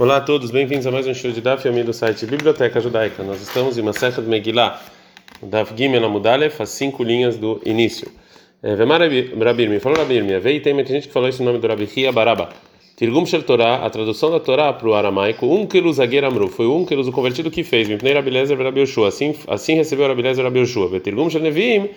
Olá a todos, bem-vindos a mais um show de Daf Yomi do site Biblioteca Judaica. Nós estamos em Masechet Megillah, Daf Gimel Amudalef, as cinco linhas do início. É, Vemar Rabirmi, falou Rabirmi, veio tem gente que falou esse nome do Rabi Hia Baraba. Tirgum Shel Torah, a tradução da Torá para o aramaico, um Keluz Zagueir Amru, foi um Keluz o convertido que fez, Mipnei Rabilezer Rabi Yoshua, assim, assim recebeu Rabilezer Rabi Yoshua. Tirgum Shel Nevim,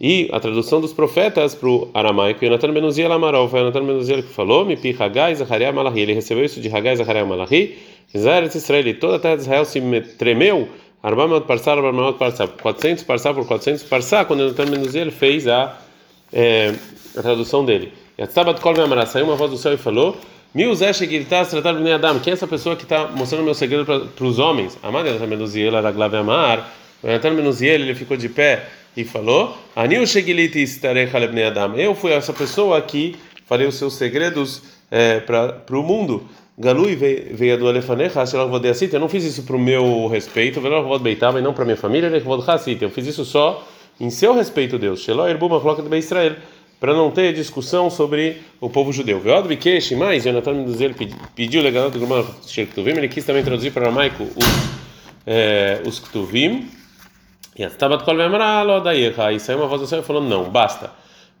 e a tradução dos profetas para o aramaico, Yonatan Benuziel Amarol, foi Yonatan Benuziel que falou, Mipi Hagai Zaharia Malahi, ele recebeu isso de Hagai Zaharia Malahi, Israel Israel, toda a terra de Israel se tremeu, Arbamot Parsar, Arbamot Parsar, 400 Parsar por 400 Parsar, quando Yonatan Benuziel fez a, é, a tradução dele. Yatzabat Kol Me'amara, saiu uma voz do céu e falou, Mil Zeshe Giltas Tratar Bnei Adam, quem é essa pessoa que está mostrando meu segredo para os homens? Amad Yonatan Benuziel, Araglave Amar, Yonatan Benuziel, ele ficou de pé, e falou: Anil Adam. Eu fui essa pessoa que falei os seus segredos é, para o mundo. Galui veio do Alefanecha, eu não fiz isso para o meu respeito, e não para minha família, eu fiz isso só em seu respeito, Deus. Israel para não ter discussão sobre o povo judeu. Veod Bikesh, mais Jonathan Mendozel pediu legal do Gumar Shektuvim, ele quis também traduzir para o aramaico os, é, os Ktuvim. E a Tabat Kol Vemra Aí saiu uma voz do céu e falou: Não, basta.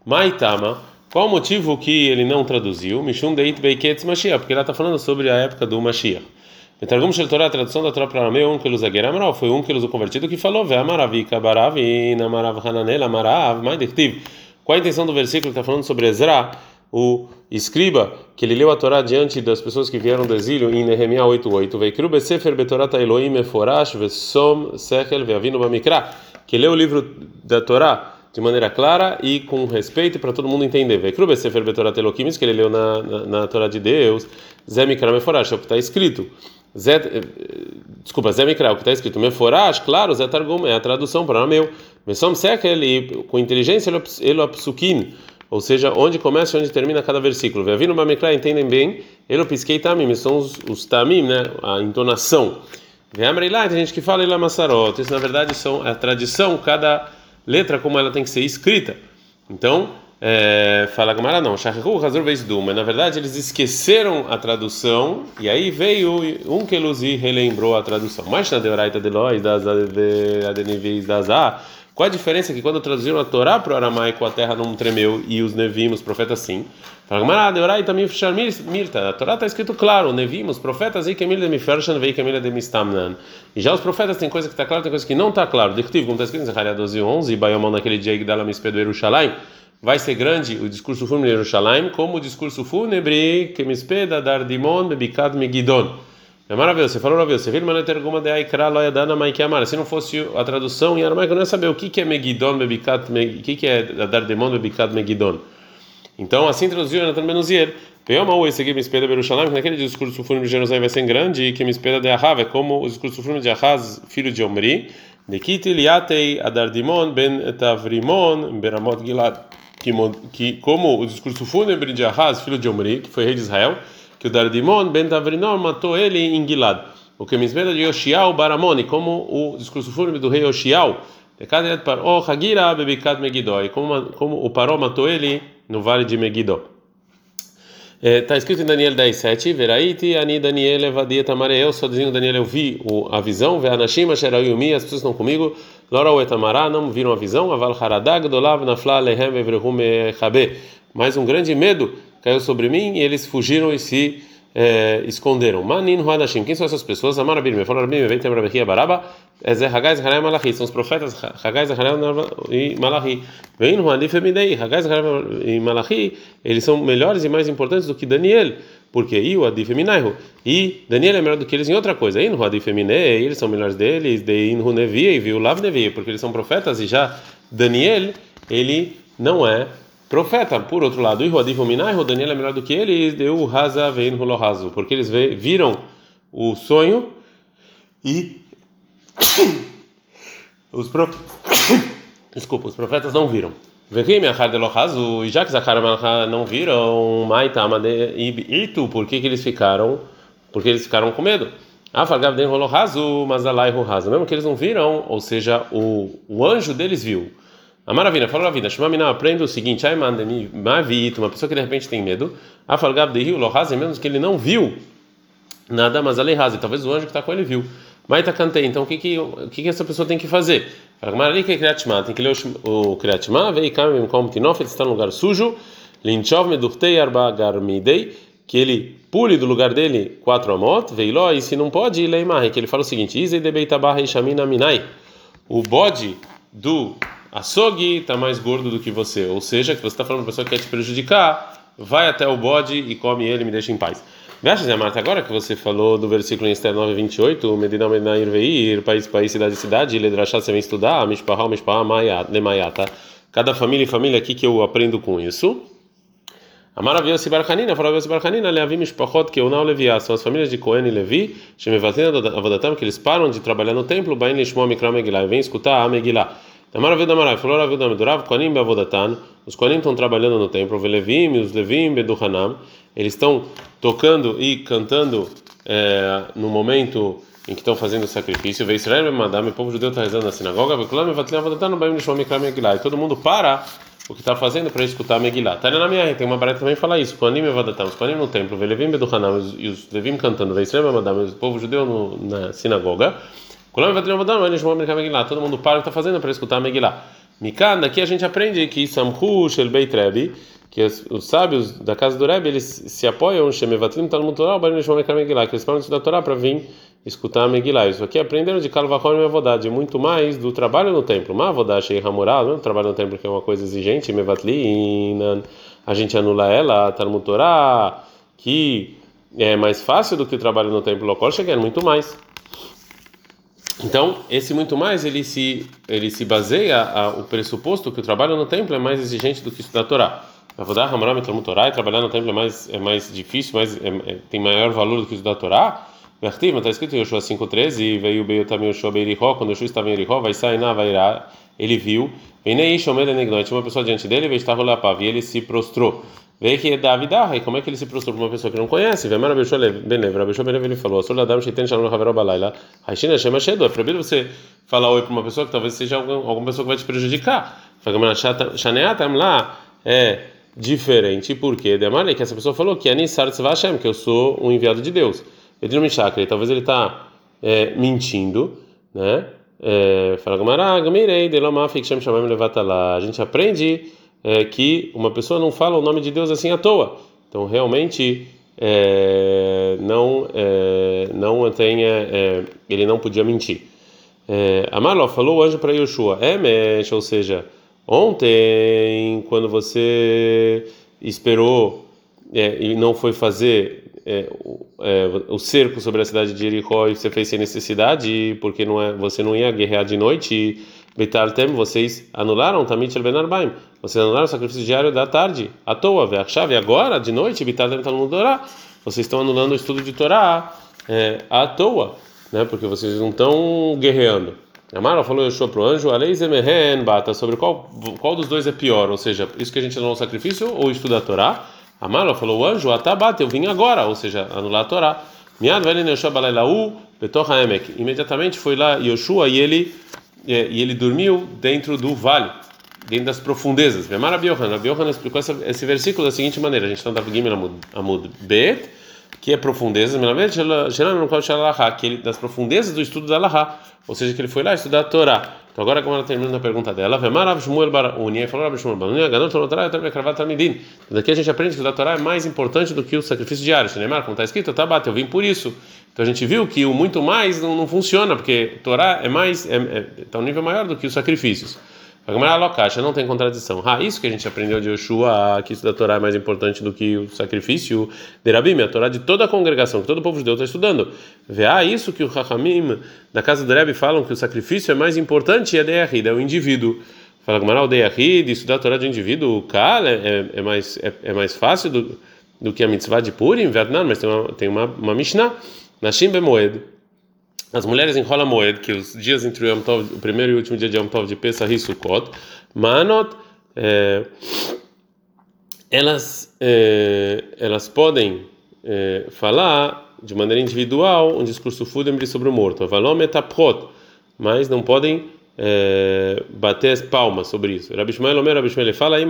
Maitama, qual o motivo que ele não traduziu? Mishum Deit Beiketz Mashiach, porque ela está falando sobre a época do Mashiach. Metargum Shel Torah, a tradução da Torá para arameu, um que eles Amarav, foi um que eles o convertido que falou: Ve Amarav Kabarav e Namarav Hananel Amarav, Maidektiv. Qual a intenção do versículo que está falando sobre Ezra? O escriba que ele leu a Torá diante das pessoas que vieram do exílio em Nehemiah 8:8, "Veikru besefer betorat Elohim meforash vesom sechel ve'avinu bamikra", que leu o livro da Torá de maneira clara e com respeito para todo mundo entender. "Veikru besefer betorat Elohim", que ele leu na, na, na Torá de Deus, "Zemikra meforash", é o que está escrito. Zé, eh, desculpa, Zé Mikra, o que está escrito Meforash, claro, Zé Targum, é a tradução para o meu. Mesom Sekel, com inteligência, ele é psukin, ou seja, onde começa e onde termina cada versículo. Vevino Bamekra, entendem bem, ele pisquei tamim, são os, os tamim, né, a entonação. lá tem gente que fala Ila Massarot, isso na verdade são é a tradição, cada letra como ela tem que ser escrita. Então, é, fala Gamara não, Shachahu Hazur vez Duma, na verdade eles esqueceram a tradução e aí veio um que relembrou a tradução. Mas na Deoraita de Lois, das Adenivis, das A, qual a diferença que quando traduziram a Torá para o aramaico a terra não tremeu e os nevim, os profetas sim? A Torá está escrito claro, nevim, os profetas e já os profetas tem coisa que está clara, tem coisa que não está claro. Dictivo, como está escrito em Zacariah 12 e 11, Baiomão naquele dia que Yerushalayim, vai ser grande o discurso fúnebre de Yerushalayim, como o discurso fúnebre que me dar dimon bebikad megidon. É maravilhoso. Você falou maravilhoso. Você viu uma alguma de Aikra Loyadana Maikiamara. Se não fosse a tradução em aramaico, eu não ia saber o que que é Megidon Bebikat, o que que é Dardemon Bebikat Megidon. Então, assim traduziu Jonathan Benuzier. Peoma esse aqui me espera Berushalayim, que naquele discurso fúnebre de Jerusalém vai ser grande e que me espera de Ahav, é como o discurso fúnebre de Ahaz, filho de Omri, de Kiti Liatei Adardimon ben Tavrimon Beramot Gilad, que como o discurso fúnebre de Ahaz, filho de Omri, que foi rei de Israel, que o Dardimon ben Tavrinor matou ele em Gilad. O que me espera de Yoshiao Baramoni, como o discurso fúnebre do rei Yoshiao, como, como o Paró matou ele no vale de Megiddo. Está é, escrito em Daniel 10:7, Veraiti ani Daniel evadia tamare, eu sozinho Daniel eu vi a visão, ve anashim asherayumi, as pessoas estão comigo, lora o etamara, não viram a visão, aval haradag dolav nafla lehem evrehum. Mais um grande medo caiu sobre mim e eles fugiram e se é, esconderam. Manin Huadashim, quem são essas pessoas? Amar Abir, me falaram Abir, vem tem Rabia Baraba, Ezer Hagai, Zaharaia Malachi, são os profetas Hagai, Zaharaia e Malachi. Vem Huadif Emidei, Hagai, Zaharaia e Malachi, eles são melhores e mais importantes do que Daniel. Porque e o Adif Eminaihu. E Daniel é melhor do que eles em outra coisa. E no Adif Eminei, eles são melhores deles. De Inhu Nevia e viu Lav Nevia, porque eles são profetas e já Daniel, ele não é profeta. Por outro lado, o Daniel é melhor do que ele, deu Haza Vein Holohazu, porque eles viram o sonho e os pro... Desculpa, os profetas não viram. E já que Zakara não viram, e tu, por que, que eles ficaram? Porque eles ficaram com medo. Ah, Fargavden Holohazu, Mazalai Rohazu. Mesmo que eles não viram, ou seja, o, o anjo deles viu. A maravilha, falou a vida. Shmamina aprende o seguinte: Ai mandemi mavito, uma pessoa que de repente tem medo. A falgab de rio lohazem, mesmo que ele não viu Nada, mas alehazi, talvez o anjo que está com ele viu. Mas tá cantei, então o que que, o que que essa pessoa tem que fazer? Ali que é Kriatma, tem que ler o Kriatma, vei kamem kom tinof, ele está no lugar sujo, linchov medurtei arba garmidei, que ele pule do lugar dele quatro amot, veiló, e se não pode, leimar, que ele fala o seguinte, izei de beitabarra e minai, o bode do açougue está mais gordo do que você, ou seja, que você está falando para a pessoa que quer te prejudicar, vai até o bode e come ele, me deixa em paz. Graças a Marta, agora que você falou do versículo em Esther 9, 28, Medina Medina Irveir, país, país, cidade, cidade, Ledrashá, você vem estudar, Mishpahá, Mishpahá, Lemayata. Cada família e família aqui que eu aprendo com isso. A maravilha se barcanina, fala se barcanina, Leavim Mishpachot, que eu não leviá, são as famílias de Cohen e Levi, Shemevatina Avodatam, que eles param de trabalhar no templo, Bain Lishmo Mikra Megillah, vem escutar a Megillah. Da maravilha da maravilha, falou Rav Durav, Koanim Beavodatan, os Koanim estão trabalhando no templo, Velevim, os Levim, Beduhanam, eles estão tocando e cantando é, no momento em que estão fazendo o sacrifício. Vê Israel, o povo judeu está rezando na sinagoga, e todo mundo para o que está fazendo para escutar a Megillah. Tá na minha tem uma barata também fala isso. Quando me vadatam, os quando no templo, velevim beduhanam e os levim cantando, vê Israel, o povo judeu no, na sinagoga. Todo mundo para o que está fazendo para escutar a Megillah. Mikan, daqui a gente aprende que Samhu Shel Beit que os, os, sábios da casa do Rebbe, eles se apoiam, Shemevatlim Talmud Torah, Barim Nishma Mekar Megillah, que eles falam estudar Torah para vir escutar a Megillah. Isso aqui aprenderam de Kalvachon e Avodá, muito mais do trabalho no templo. Uma Avodá Shei Hamurá, não é trabalho no templo que é uma coisa exigente, Mevatlim, a gente anula ela, Talmud Torah, que é mais fácil do que o trabalho no templo local, chega muito mais. Então, esse muito mais, ele se, ele se baseia a, o pressuposto que o trabalho no templo é mais exigente do que estudar a Torá. Avodar Hamaram Talmud Torá e trabalhar no templo é mais é mais difícil, mais é, é, tem maior valor do que estudar a Torá. Está escrito em Yoshua 5:13 e veio Beio também Yoshua Beirihó, quando Yoshua estava em Erihó, vai sair na Vairá, ele viu, e nem Shomer tinha uma pessoa diante dele, veio estar e ele se prostrou. Veio que é Davi e como é que ele se prostrou para uma pessoa que não conhece? Vem Mara Bechua Benev, Rabechua Benev ele falou: Sou Ladam Shiten Shalom Haveró Balaila, Haishina Shema Shedo, é proibido você falar oi para uma pessoa que talvez seja algum, alguma pessoa que vai te prejudicar. Fala, Shaneatam lá, é diferente, porque Demar que essa pessoa falou que Anisar Tzvashem, que eu sou um enviado de Deus. Não chakra, talvez ele está é, mentindo, né? É, fala A gente aprende é, que uma pessoa não fala o nome de Deus assim à toa. Então realmente é, não é, não tenha é, ele não podia mentir. É, Amarlo falou o anjo para Yoshua, é mexe, ou seja, Ontem, quando você esperou é, e não foi fazer é, é, o cerco sobre a cidade de Jericó e você fez sem necessidade, porque não é, você não ia guerrear de noite, Betaltem, vocês anularam Tamit Ben Arbaim, vocês anularam o sacrifício diário da tarde, à toa, a chave agora, de noite, Betaltem Talmud Torá, vocês estão anulando o estudo de Torá é, à toa, né, porque vocês não estão guerreando. Amara falou Yoshua para o anjo, Aleizemehen bata, sobre qual, qual dos dois é pior, ou seja, isso que a gente anulou o sacrifício ou estuda a Torá? Amara falou o anjo, Atabata, eu vim agora, ou seja, anular a Torá. Miad velho Yoshua balailau betorra emek. Imediatamente foi lá Yoshua e ele, e ele dormiu dentro do vale, dentro das profundezas. Amara Biohan, Biohan explicou esse versículo da seguinte maneira, a gente está no Gimel Amud Bet, que é profundezas, que ele, das profundezas do estudo da Laha, ou seja, que ele foi lá estudar a Torá. Então agora como ela termina a pergunta dela, falou Kravat Talmidim. Daqui a gente aprende que estudar a Torá é mais importante do que o sacrifício diário. Neymar, como está escrito, tá bate, eu vim por isso. Então a gente viu que o muito mais não, não funciona, porque Torá é mais, é, é, tá um nível maior do que os sacrifícios. A Gemara Lokacha não tem contradição. Ah, isso que a gente aprendeu de Yoshua, que isso da Torá é mais importante do que o sacrifício de Rabim, a Torá de toda a congregação, que todo o povo judeu está estudando. Vê, ah, isso que o Chachamim da casa do Rebbe falam que o sacrifício é mais importante é Deahid, é o indivíduo. Fala Gemara, o Deahid, estudar a Torá de indivíduo, o Kal, é, é, mais, é, é, mais fácil do, do que a mitzvah de Purim, Vietnã, mas tem uma, tem uma, uma Mishnah, Nashim Bemoed as mulheres enrolam Moed, que os dias entre o, Tov, o primeiro e o último dia de Yom Tov de Pesach e Sukkot, Manot, é, elas, é, elas podem é, falar de maneira individual um discurso fúnebre sobre o morto, Avalom mas não podem bater palmas sobre isso. Rabi Shmuel Omer, Rabi Shmuel fala aí,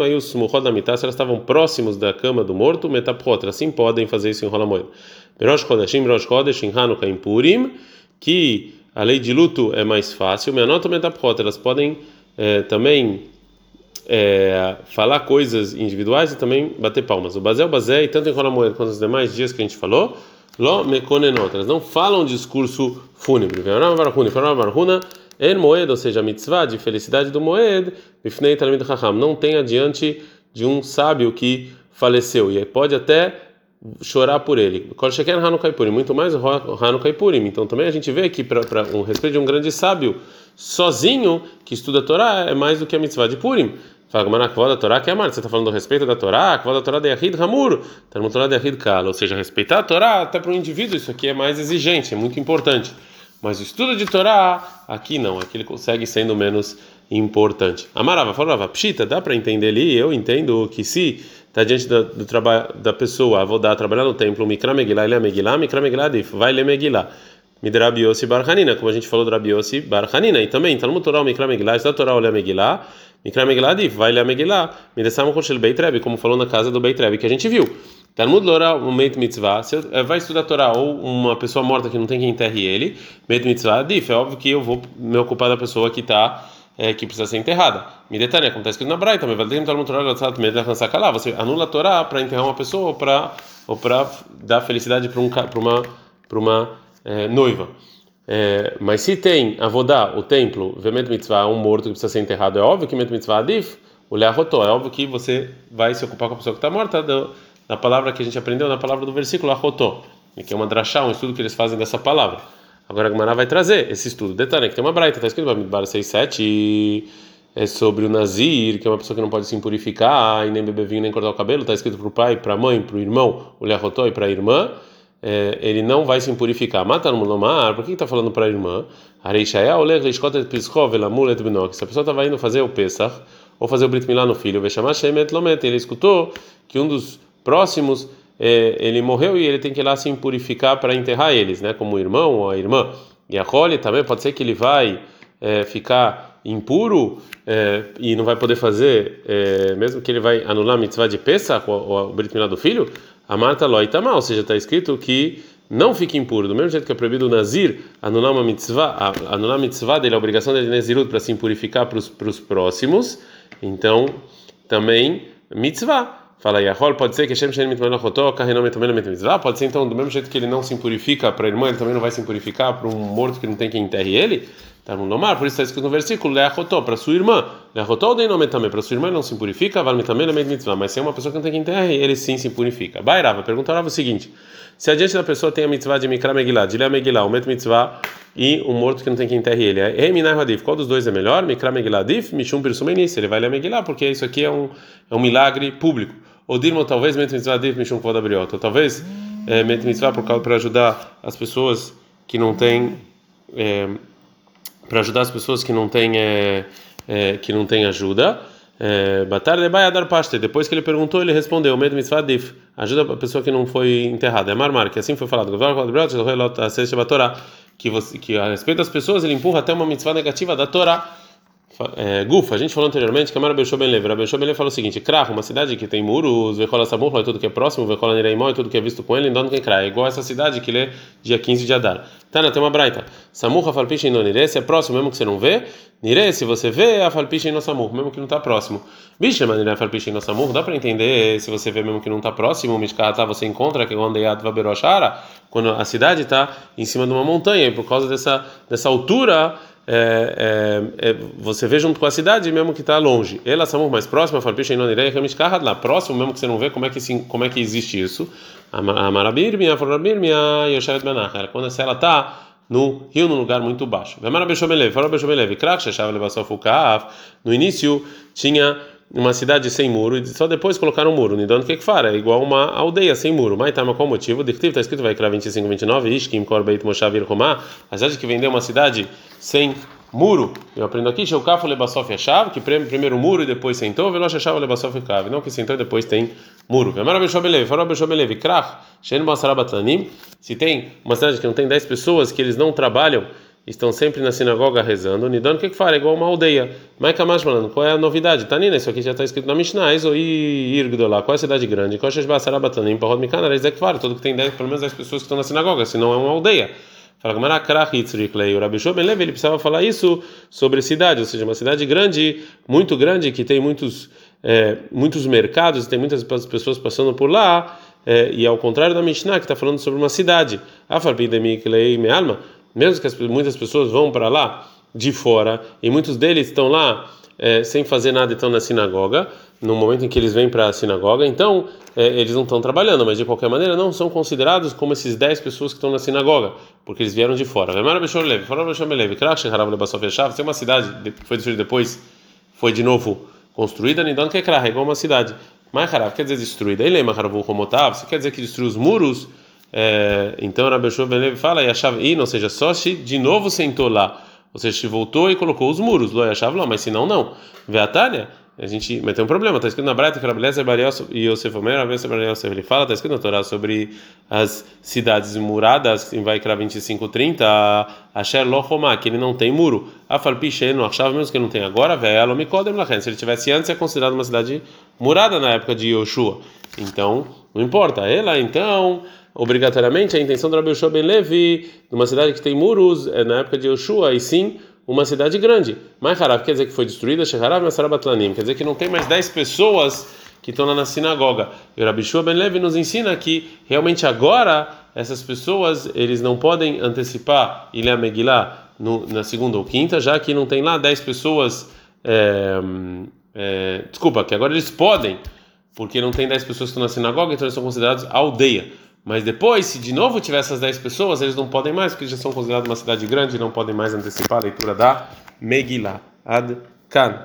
da mitá, se elas estavam próximos da cama do morto, metaprot, assim podem fazer isso em rola moeda. Rosh Chodeshim, Rosh Chodesh, em Hanukkah, em Purim, que a lei de luto é mais fácil, menota metaprot, elas podem é, também é, falar coisas individuais e também bater palmas. O Bazel Bazé, e tanto em rola moeda quanto nos demais dias que a gente falou, Lo mekonenot, elas não falam discurso fúnebre. En moed, ou seja, mitzvah de felicidade do moed, bifnei talmid chacham, não tem adiante de um sábio que faleceu e pode até chorar por ele. Muito mais Hanukkah Purim. Então também a gente vê que para um respeito de um grande sábio sozinho que estuda a Torá é mais do que a mitzvah de Purim. Fala, mas a Torá que é Você está falando do respeito da Torá, a da Torá de Yahid Hamur, está no Torá de Yahid Kala. Ou seja, respeitar a Torá até para o indivíduo, isso aqui é mais exigente, é muito importante. Mas o estudo de Torá, aqui não, aqui ele consegue sendo menos importante. Amarava, falava, pshita, dá para entender ali, eu entendo que se está diante do, do trabalho da pessoa, vou dar trabalhar no templo, mikra megilá, ele é megilá, mikra dif, vai ler megilá. Midrabiosi barhanina, como a gente falou do Rabiosi barhanina, e também, está no Torá, mikra megilá, está Torá, olha megilá, mikra megilá, dif, vai ler megilá, midessam koshel beitreb, como falou na casa do beitreb, que a gente viu. Talmud Lora, um Meit Mitzvah, você eh, vai estudar Torá ou uma pessoa morta que não tem quem enterre ele, Meit Mitzvah, dif, é óbvio que eu vou me ocupar da pessoa que está é, que precisa ser enterrada. Detalhe, como está escrito na Braita, você anula a Torá para enterrar uma pessoa ou para ou para dar felicidade para um para uma para uma é, noiva. É, mas se tem avodá, o templo, Vemet Mitzvah, um morto que precisa ser enterrado, é óbvio que Met Mitzvah Adif, o Leahotó, é óbvio que você vai se ocupar com a pessoa que está morta, do, na palavra que a gente aprendeu, na palavra do versículo, Ahotó, que é uma drachá, um estudo que eles fazem dessa palavra. Agora a Gemara vai trazer esse estudo. Detalhe, que tem uma braita, está escrito Bamidbar 6.7, e é sobre o Nazir, que é uma pessoa que não pode se impurificar, e nem beber vinho, nem cortar o cabelo, está escrito para o pai, para a mãe, para o irmão, o Leahotó e para a irmã, é, ele não vai se impurificar. Mata no Mulomar, por que está falando para a irmã? Binok. Se a pessoa estava indo fazer o Pesach, ou fazer o Brit Milá no filho, ele escutou que um dos próximos é, ele morreu e ele tem que ir lá se purificar para enterrar eles, né? Como o irmão ou a irmã. E a Roli também pode ser que ele vai é, ficar impuro é, e não vai poder fazer, é, mesmo que ele vai anular a mitzvah de Pesach, ou, o Brit Milá do filho, a Marta Loi tá mal, ou seja, está escrito que não fique impuro, do mesmo jeito que é proibido o Nazir anular uma mitzvah, anular a mitzvah dele, a obrigação dele de Nazirut para se purificar para os próximos, então também mitzvah. Fala Yahol, pode ser que Shem Shem Mitmano Chotó, Carrenom também não? Pode ser então, do mesmo jeito que ele não se purifica para a irmã, ele também não vai se purificar para um morto que não tem quem enterre ele? Tá no mar, por isso está escrito no versículo, Leachotó, para sua irmã. Leachotó ou Deinom também, para sua irmã ele não se purifica, Val também não mitzvah. Mas se é uma pessoa que não tem quem enterre, ele sim se purifica. Bairava, perguntava o seguinte: se adiante da pessoa tem a mitzvah de Mikra Megillah, de Lea Megillah, o met mitzvah e um morto que não tem quem enterre ele. É Eminai Hadif. Qual dos dois é melhor? Mikra Megillah Adif, Mishum Pirsumenis. Ele vai ler Megillah porque isso aqui é um, é um milagre público. Ou Dirmo, talvez, Met Mitzvah Adif, Mishum Kvod Abriota. Talvez é, Met Mitzvah para ajudar as pessoas que não têm. É, para ajudar as pessoas que não têm. É, é, que não têm ajuda. Batar de dar paste. Depois que ele perguntou, ele respondeu: Med mitzvah dif. Ajuda a pessoa que não foi enterrada. É marmar, que assim foi falado que a respeito das pessoas ele empurra até uma mitzvah negativa da Torá. É, Gufa, a gente falou anteriormente que a Mara Bechou Ben Lever. A Lever falou o seguinte: Krah, uma cidade que tem muros, Vekola Samurla é tudo que é próximo, Vekola Nireimó é tudo que é visto com ele, Indon Kekra. É igual essa cidade que lê dia 15 de Adar. Tana, tem uma braita. Samurra Falpiche no Nire, se é próximo mesmo que você não vê. Nire, se você vê, a Falpiche no Samur, mesmo que não está próximo. Bicha, mas Nire Falpiche no Samur, dá para entender se você vê mesmo que não está próximo. Mishkata, você encontra que quando Yad Vaberoshara, quando a cidade está em cima de uma montanha, e por causa dessa, dessa altura é, é, é, você vê junto com a cidade mesmo que está longe. Ela somos mais próxima, lá próximo mesmo que você não vê como é que como é que existe isso. A Marabirmia, Forabirmia, Yoshevet Benach. Quando ela está no rio num lugar muito baixo. No início tinha uma cidade sem muro e só depois colocaram um muro. Nidon que fara é igual uma aldeia sem muro. Mas tá, qual o motivo? Dictivo está escrito vai criar 25, 29. Ishkim Korbeit Moshavir Romá. A cidade que vendeu uma cidade sem muro. Eu aprendo aqui, Sheukafu Lebasof Yashav, que primeiro muro e depois sentou, Velosh Yashav Lebasof Kav. Não que sentou e depois tem muro. Se tem uma cidade que não tem 10 pessoas, que eles não trabalham estão sempre na sinagoga rezando, Nidon, o que que fala? É igual uma aldeia. Maika falando, qual é a novidade? Tanina, isso aqui já está escrito na Mishnah, Iso Irgdolah, qual é a cidade grande? Koshas Basarabatanim, Parod Mikana, Ekvar, tudo que tem 10, pelo menos 10 pessoas que estão na sinagoga, senão é uma aldeia. Fala Gamara Krach Itzriklei. O Rabi Levi ele precisava falar isso sobre cidade, ou seja, uma cidade grande, muito grande, que tem muitos, é, muitos mercados, tem muitas pessoas passando por lá, é, e ao contrário da Mishnah, que está falando sobre uma cidade. Afarbidemiklei Mealma, mesmo que as, muitas pessoas vão para lá de fora, e muitos deles estão lá é, sem fazer nada estão na sinagoga, no momento em que eles vêm para a sinagoga, então é, eles não estão trabalhando, mas de qualquer maneira não são considerados como esses 10 pessoas que estão na sinagoga, porque eles vieram de fora. Se uma cidade foi destruída depois, foi de novo construída, Nidon que é igual uma cidade. Mas quer dizer destruída. Ele é Você quer dizer que destruiu os muros? É, então Rabi Ben fala, e achava, e ou seja, só se de novo sentou lá ou seja, se voltou e colocou os muros, Loi achava lá, mas se não, não. Vê a Tânia, a gente, mas tem um problema, está escrito na Braita que Rabelezer e Yosef Omer, ele fala, está escrito na Torá sobre as cidades muradas, em Vaikra 25, 30, Asher Lohomá, que ele não tem muro. A Falpiche, não achava mesmo que não tem agora, velho, Mikodem Lachen, se ele tivesse antes, é considerado uma cidade murada na época de Yoshua. Então, não importa. Ela, então obrigatoriamente a intenção do Rabi Yoshua Ben Levi, numa cidade que tem muros, é na época de Yoshua, e sim uma cidade grande. Mas Harav quer dizer que foi destruída, Sheharav Masarabatlanim, quer dizer que não tem mais 10 pessoas que estão lá na sinagoga. E o Rabi Yoshua Ben Levi nos ensina que realmente agora essas pessoas eles não podem antecipar Ilha Megillah no, na segunda ou quinta, já que não tem lá 10 pessoas. É, é, desculpa, que agora eles podem, porque não tem 10 pessoas que estão na sinagoga, então eles são considerados aldeia. Mas depois, se de novo tiver essas 10 pessoas, eles não podem mais, porque já são considerados uma cidade grande e não podem mais antecipar a leitura da Megillah. Ad Kan.